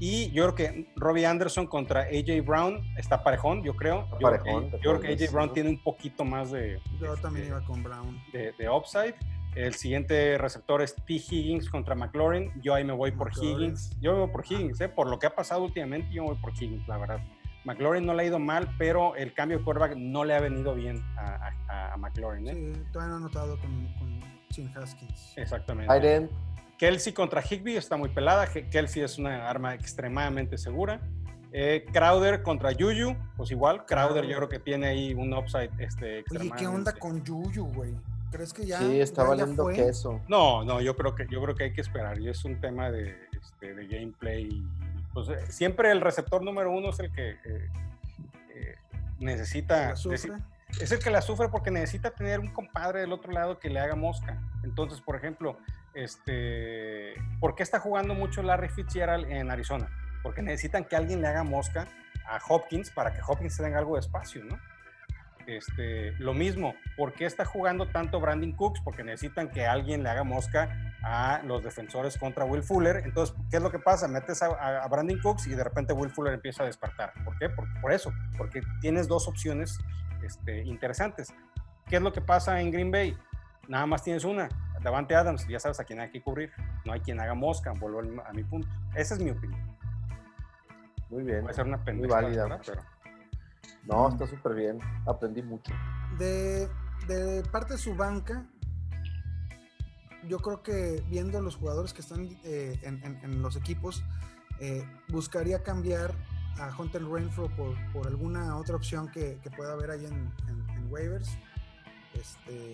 Y yo creo que Robbie Anderson contra AJ Brown está parejón, yo creo. Yo, creo que- parejón, yo creo que AJ Brown tiene un poquito más de, Yo este, también iba con Brown. de, de upside. El siguiente receptor es T. Higgins contra McLaurin. Yo ahí me voy por McLaurin. Higgins. Yo me voy por Higgins, ¿eh? por lo que ha pasado últimamente, yo me voy por Higgins, la verdad. McLaurin no le ha ido mal, pero el cambio de quarterback no le ha venido bien a, a- a McLaurin. ¿eh? Sí, todavía no he notado con, con Chin Haskins. Exactamente. Kelsey contra Higby está muy pelada. Ke- Kelsey es una arma extremadamente segura. Eh, Crowder contra Juju, pues igual. Crowder yo creo que tiene ahí un upside este, Oye, ¿qué onda con Yuyu, güey? ¿Crees que ya? sí, está ya- valiendo fue? queso. No, no, yo creo que yo creo que hay que esperar. Y es un tema de, este, de gameplay. Pues, eh, siempre el receptor número uno es el que eh, eh, necesita. Es el que la sufre porque necesita tener un compadre del otro lado que le haga mosca. Entonces, por ejemplo, este, ¿por qué está jugando mucho Larry Fitzgerald en Arizona? Porque necesitan que alguien le haga mosca a Hopkins para que Hopkins tenga algo de espacio, ¿no? Este, lo mismo, ¿por qué está jugando tanto Brandon Cooks? Porque necesitan que alguien le haga mosca a los defensores contra Will Fuller. Entonces, ¿qué es lo que pasa? Metes a, a- a Brandon Cooks y de repente Will Fuller empieza a despertar. ¿Por qué? Por, por eso, porque tienes dos opciones este, interesantes. ¿Qué es lo que pasa en Green Bay? Nada más tienes una. Davante Adams, ya sabes a quién hay que cubrir. No hay quien haga mosca, vuelvo a mi punto. Esa es mi opinión. Muy bien. Puede ser una Muy pendejada, válida. Pero No, está súper bien. Aprendí mucho. De, parte de su banca, yo creo que viendo los jugadores que están eh, en, los equipos, eh, buscaría cambiar a Hunter Renfro por, alguna otra opción que, pueda haber ahí en waivers. Este,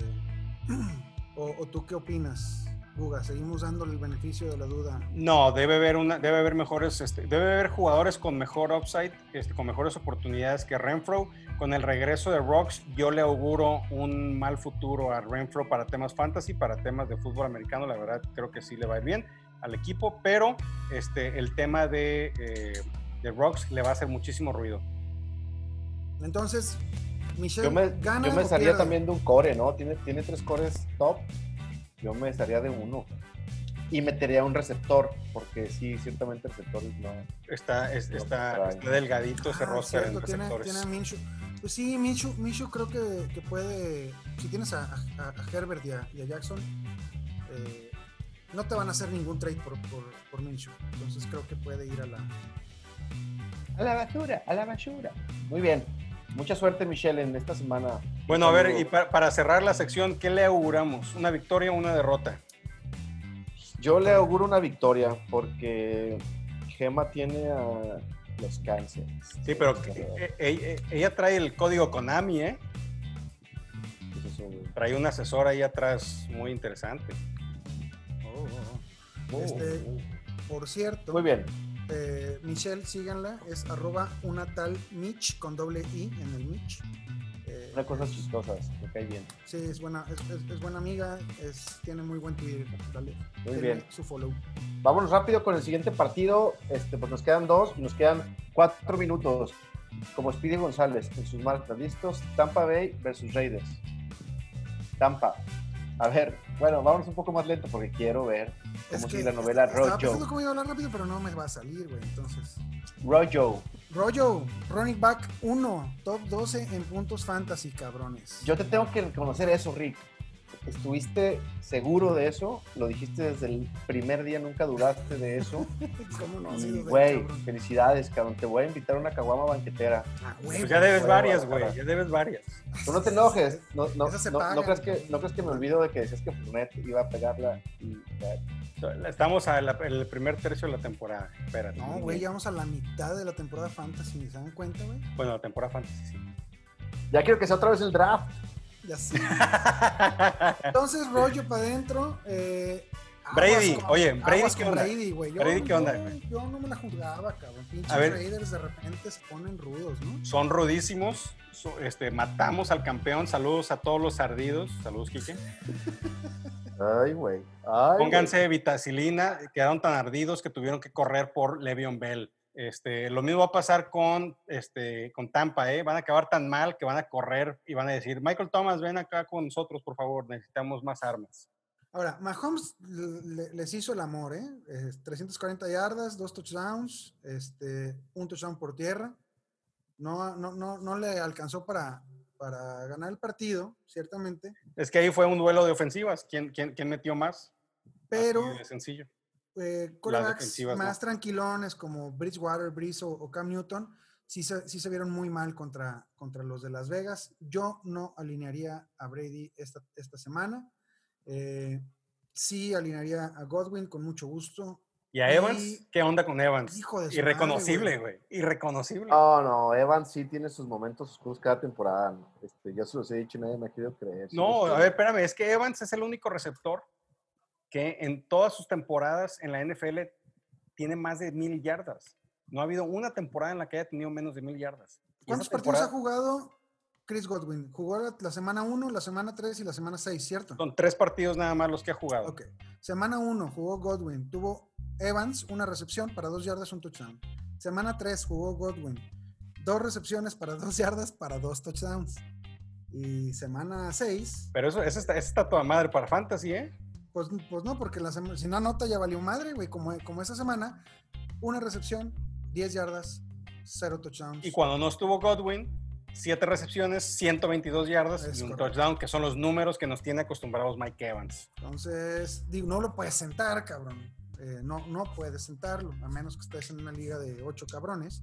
o, o tú qué opinas, Guga? ¿Seguimos dándole el beneficio de la duda? No, debe haber una, debe haber mejores, este, debe haber jugadores con mejor upside, este, con mejores oportunidades que Renfro. Con el regreso de Rocks, yo le auguro un mal futuro a Renfro para temas fantasy, para temas de fútbol americano. La verdad, creo que sí le va a ir bien al equipo, pero este, el tema de, eh, de Rocks le va a hacer muchísimo ruido. Entonces, Michelle, Yo me, ¿gana yo me pierde? también de un core, ¿no? Tiene, tiene tres cores top. Yo me estaría de uno. Y metería un receptor, porque sí, ciertamente receptores no. Está, es- está, está delgadito ese Ah, roster cierto, en tiene, receptores. tiene a Minshew. Pues sí, Minshew creo que, que puede. Si tienes a, a- a Herbert y a, y a Jackson, eh, no te van a hacer ningún trade por, por, por Minshew. Entonces creo que puede ir a la. A la basura, a la basura. Muy bien. Mucha suerte, Michelle, en esta semana. Bueno, a ver, y pa- para cerrar la sección, ¿qué le auguramos? ¿Una victoria o una derrota? Yo le auguro una victoria porque Gema tiene a los cánceres. Sí, pero e- e- e- ella trae el código Konami, ¿eh? Trae un asesor ahí atrás muy interesante. Oh, Este- oh. Por cierto, Muy bien. eh, Michelle, síganla, es arroba una tal Mitch con doble I en el Mitch. Eh, Una cosa chistosa, me cae bien. Sí, es buena, es, es- es buena amiga, es, tiene muy buen Twitter. Dale, Muy bien. Su follow. Vámonos rápido con el siguiente partido. Este, pues nos quedan dos y nos quedan cuatro minutos. Como Speedy González en sus marcas. ¿Listos? Tampa Bay versus Raiders. Tampa. A ver, bueno, vámonos un poco más lento porque quiero ver Es cómo que es la novela estaba pensando Rojo. cómo iba a hablar rápido, pero no me va a salir, güey. Entonces, Rojo. Rollo, running back 1, top 12 en puntos fantasy, cabrones. Yo te tengo que reconocer eso, Rick. ¿Estuviste seguro de eso? Lo dijiste desde el primer día, nunca dudaste de eso. ¿Cómo no? Y, Sí, güey, felicidades, cabrón. Te voy a invitar a una caguama banquetera. Ah, güey, Pues ya debes varias, güey. Ya debes varias. Tú no te enojes. No, no, no, crees que, no crees que me olvido de que decías que Fournette iba a pegarla. Y. Estamos en el primer tercio de la temporada. Espérate. No, güey, ya vamos a la mitad de la temporada fantasy, ¿se dan cuenta, güey? Bueno, la temporada fantasy, sí. ya quiero que sea otra vez el draft. Ya sé. Entonces, rollo para adentro. Eh, Brady, con- oye, Brady, ¿qué onda? Brady, güey. Yo, Brady, ¿qué onda, yo- güey? Yo, no me la juzgaba, cabrón. Pinches A ver. Raiders de repente se ponen rudos, ¿no? Son rudísimos. so- este, matamos al campeón. Saludos a todos los ardidos. Saludos, Kike. Ay, güey. Pónganse vitacilina. Quedaron tan ardidos que tuvieron que correr por Le'Veon Bell. Este, lo mismo va a pasar con, este, con Tampa, ¿eh? Van a acabar tan mal que van a correr y van a decir, Michael Thomas, ven acá con nosotros, por favor, necesitamos más armas. Ahora, Mahomes le- les hizo el amor, ¿eh? Eh, 340 yardas, dos touchdowns, este, un touchdown por tierra. No, no, no, no le alcanzó para, para ganar el partido, ciertamente, Es que ahí fue un duelo de ofensivas. ¿Quién, quién, quién metió más? pero Así de sencillo. Eh, más tranquilones como Bridgewater, Breeze o, o Cam Newton sí se, sí se vieron muy mal contra, contra los de Las Vegas. Yo no alinearía a Brady esta, esta semana. Eh, sí alinearía a Godwin con mucho gusto. ¿Y a Y- Evans? ¿Qué onda con Evans? Hijo de Irreconocible, güey. Irreconocible. No, no, Evans sí tiene sus momentos oscuros cada temporada. ¿no? Este, yo se los he dicho y nadie me ha querido creer. No, a ver, espérame, es que Evans es el único receptor que en todas sus temporadas en la NFL tiene más de mil yardas. No ha habido una temporada en la que haya tenido menos de mil yardas. ¿Cuántos partidos ha jugado Chris Godwin? Jugó la, la semana 1, la semana 3 y la semana 6, ¿cierto? Son tres partidos nada más los que ha jugado. Ok. Semana 1 jugó Godwin. Tuvo Evans, una recepción para dos yardas, un touchdown. Semana 3 jugó Godwin. Dos recepciones para dos yardas para dos touchdowns. Y semana 6, Pero eso, eso está, eso está toda madre para Fantasy, ¿eh? Pues, pues no, porque la si no anota ya valió madre, güey. Como, como esa semana, una recepción, 10 yardas, cero touchdowns. Y cuando no estuvo Godwin, siete recepciones, 122 yardas Es y un correcto. touchdown, que son los números que nos tiene acostumbrados Mike Evans. Entonces, digo, no lo puedes sentar, cabrón. Eh, no, no puedes sentarlo, a menos que estés en una liga de ocho cabrones.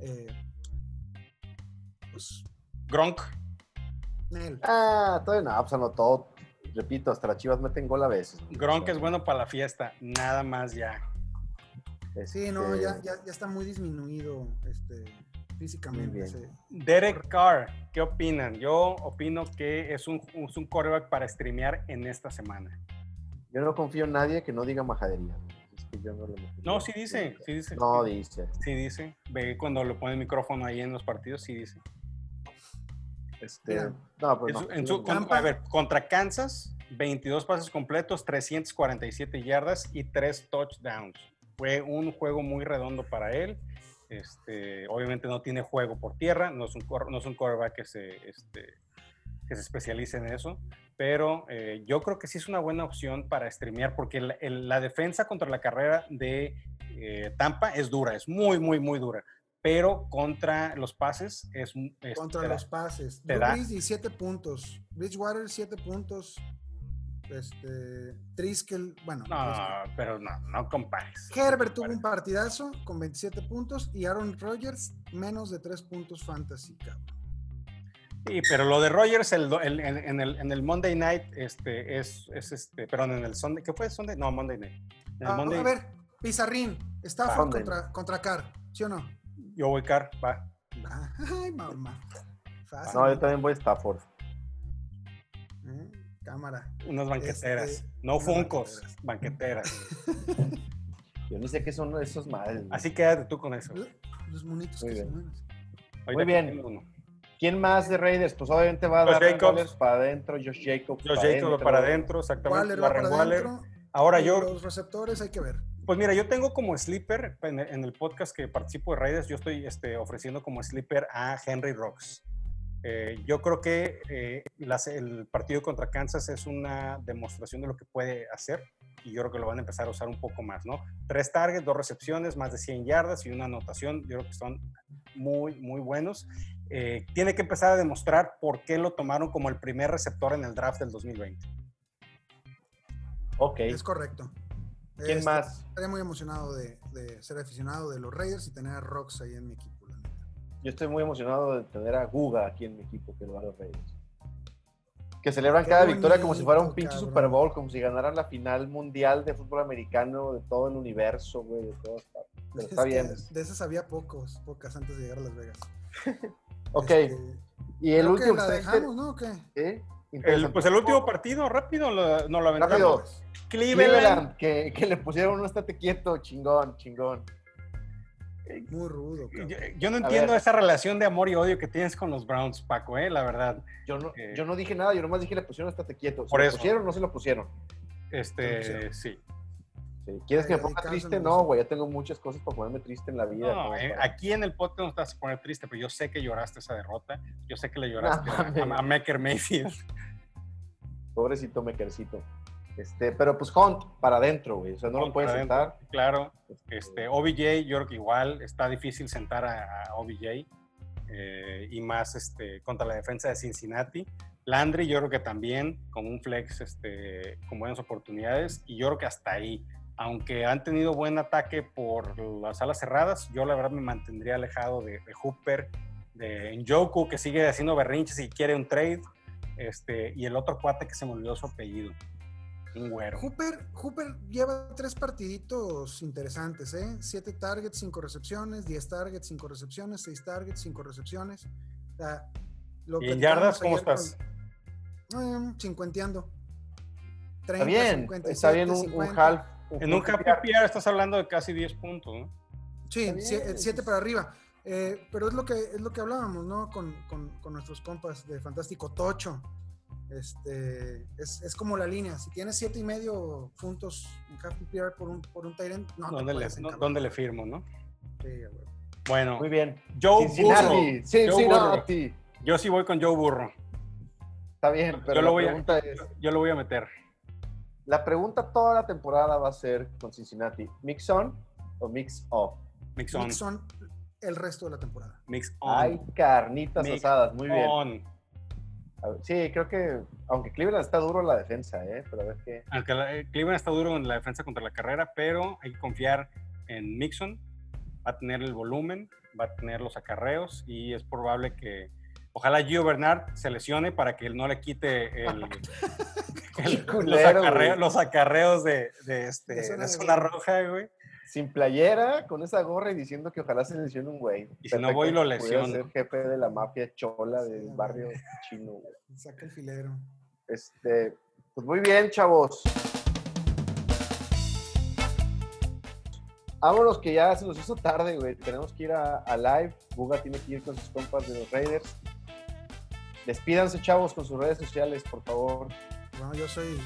Eh, pues, Gronk, Nel. Ah, todavía no, pues anotó. Repito, hasta las chivas meten gol a veces. Gronk es bueno para la fiesta, nada más ya. Sí, no, Este, ya, ya, ya está muy disminuido este, físicamente. Derek Carr, ¿qué opinan? Yo opino que es un, es un quarterback para streamear en esta semana. Yo no confío en nadie que no diga majadería. Es que yo no, lo sí dice, sí dice. No dice. Sí dice. Ve cuando le pone el micrófono ahí en los partidos, sí dice. Este, no, pues En no. su- en su- a ver, contra Kansas, 22 pases completos, 347 yardas y 3 touchdowns. Fue un juego muy redondo para él. Este, obviamente no tiene juego por tierra, no es un, no es un quarterback que se, este, que se especialice en eso, pero eh, yo creo que sí es una buena opción para streamear porque el- el- la defensa contra la carrera de eh, Tampa es dura, es muy, muy, muy dura, pero contra los pases es... es- contra te da- los pases. te da- Brees, 17 puntos. Bridgewater, 7 puntos. Este, Triskel, bueno. No, pero no, no compares. Herbert tuvo un partidazo con 27 puntos y Aaron Rodgers menos de 3 puntos fantasy, cabrón. Sí, pero lo de Rogers el, el- en, en el, en el Monday Night este, es, es este, perdón, en el Sunday, ¿qué fue Sunday? No, Monday Night. En el Ah, Monday, a ver, Pizarrín, Stafford Sunday. contra, contra Carr, ¿sí o no? Yo voy car, va. Ah, Ay, mamá. Fácil. No, yo también voy a Stafford. Eh, Cámara. Unas banqueteras. Este, no unas funcos, banqueteras. Yo ni sé qué son esos madres. Así quédate tú con eso. Los monitos Muy que bien. Ahorita Muy bien. ¿Quién más de Raiders? Pues obviamente va a Josh dar Jacobs. Para adentro, Josh Jacobs. Josh Jacobs va para adentro, exactamente. Waller va Darren para Waller. adentro. Ahora y yo, Los receptores hay que ver. Pues mira, yo tengo como sleeper en el, podcast que participo de Raiders, yo estoy este, ofreciendo como sleeper a Henry Rocks. Eh, yo creo que eh, las- el partido contra Kansas es una demostración de lo que puede hacer y yo creo que lo van a empezar a usar un poco más, ¿no? Tres targets, dos recepciones, más de 100 yardas y una anotación, yo creo que son muy, muy buenos. Eh, tiene que empezar a demostrar por qué lo tomaron como el primer receptor en el draft del 2020. Ok. Es correcto. ¿Quién Este, más? Estaría muy emocionado de, de ser aficionado de los Raiders y tener a Rocks ahí en mi equipo. la neta. Yo estoy muy emocionado de tener a Guga aquí en mi equipo, que lo va a los Raiders. Que celebran Qué cada victoria como si fuera un pinche. Super Bowl, como si ganaran la final mundial de fútbol americano de todo el universo, güey, de todas partes. Pero Es está bien. De esas había pocos, pocas antes de llegar a Las Vegas. Ok, Este, y el que último la que está dejamos, ¿no? ¿O qué? ¿eh? El, pues el último partido, rápido, lo, no lo aventamos. Rápido. Cleveland. Cleveland, que, que le pusieron un estate quieto, chingón, chingón. Muy rudo. Yo, yo no entiendo esa relación de amor y odio que tienes con los Browns, Paco, eh, la verdad. Yo no, Eh. yo no dije nada, yo nomás dije le pusieron estate quieto. ¿Se Por lo eso. pusieron o no se lo pusieron? Este, sí. Sí. ¿Quieres que me ponga triste? No, güey, ya tengo muchas cosas para ponerme triste en la vida. No, eh, aquí en el podcast no te vas a poner triste, pero yo sé que lloraste esa derrota. Yo sé que le lloraste a, a, a Maker Mayfield. Pobrecito Mekercito. Este, pero pues Hunt para adentro, güey. O sea, no lo puedes sentar. Claro. Este, OBJ, yo creo que igual está difícil sentar a, a OBJ. eh, y más este, contra la defensa de Cincinnati. Landry, yo creo que también con un flex este, con buenas oportunidades. Y yo creo que hasta ahí. Aunque han tenido buen ataque por las alas cerradas, yo la verdad me mantendría alejado de, de Hooper, de Njoku, que sigue haciendo berrinches y quiere un trade. Este, y el otro cuate que se me olvidó su apellido. Un güero. Hooper, Hooper lleva tres partiditos interesantes, ¿eh? Siete targets, cinco recepciones, 10 targets, cinco recepciones, seis targets, cinco recepciones. O sea, lo ¿Y en yardas cómo ayer con- estás? Mm, cincuenteando. Está 30, bien, 57, está bien un, un 50. half. En un half PPR estás hablando de casi 10 puntos, ¿no? Sí, Está sie- bien, siete pues. para arriba. Eh, pero es lo que es lo que hablábamos, ¿no? Con, con- con nuestros compas de Fantástico Tocho. Este, es, es como la línea. Si tienes siete y medio puntos en half PPR por un, por un Tyrant, no te ¿Dónde, le, no- dónde le firmo, no? Sí, güey. Bueno, Muy bien. Joe. Cincinnati. Joe Burrow. Cincinnati. Yo sí voy con Joe Burro. Está bien, pero Yo lo la voy a- pregunta es, Yo lo voy a meter. La pregunta toda la temporada va a ser con Cincinnati, ¿mix on o mix off? Mix on. Nixon el resto de la temporada. Mix on. Hay carnitas Mix asadas, muy bien. on. A ver, sí, creo que, aunque Cleveland está duro en la defensa, ¿eh? Pero a ver qué. Aunque la- eh, Cleveland está duro en la defensa contra la carrera, pero hay que confiar en Mixon. Va a tener el volumen, va a tener los acarreos y es probable que. Ojalá Gio Bernard se lesione para que él no le quite el, el- los, acarreos, güey. los acarreos de, de este, De zona de roja, güey. Sin playera, con esa gorra y diciendo que ojalá se lesione un güey. Y si no voy, lo lesiono. ser jefe de la mafia chola del güey. barrio chino, güey. Saca el filero. Este, pues muy bien, chavos. Vámonos que ya se nos hizo tarde, güey. Tenemos que ir a, a live. Buga tiene que ir con sus compas de los Raiders. Despídanse, chavos, con sus redes sociales, por favor. Bueno, yo soy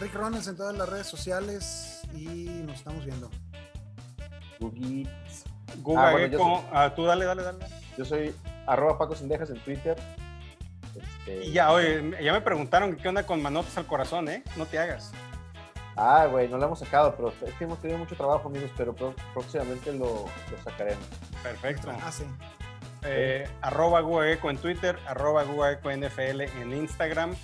Rick Ronalds en todas las redes sociales y nos estamos viendo. Buguits. Guga Ah, bueno, soy- Ah, tú dale, dale, dale. Yo soy arroba Paco Sendejas en Twitter. Este, Y ya, oye, ya me preguntaron qué onda con Manotas al Corazón, ¿eh? No te hagas. Ah, güey, no lo hemos sacado, pero es que hemos tenido mucho trabajo, amigos, pero próximamente lo, lo sacaremos. Perfecto. Ah, sí. Eh, arroba Guaeco en Twitter, arroba Guaeco NFL en Instagram,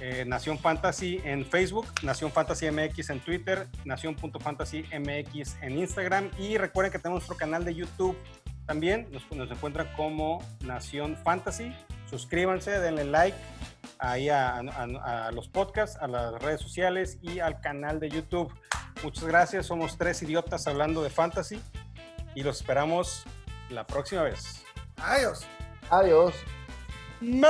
eh, Nación Fantasy en Facebook, Nación Fantasy MX en Twitter, Nación.fantasy MX en Instagram y recuerden que tenemos nuestro canal de YouTube también, nos, nos encuentran como Nación Fantasy, Suscríbanse, denle like ahí a, a- a los podcasts, a las redes sociales y al canal de YouTube. Muchas gracias. Somos tres idiotas hablando de fantasy y los esperamos la próxima vez. Adiós. Adiós. Ma-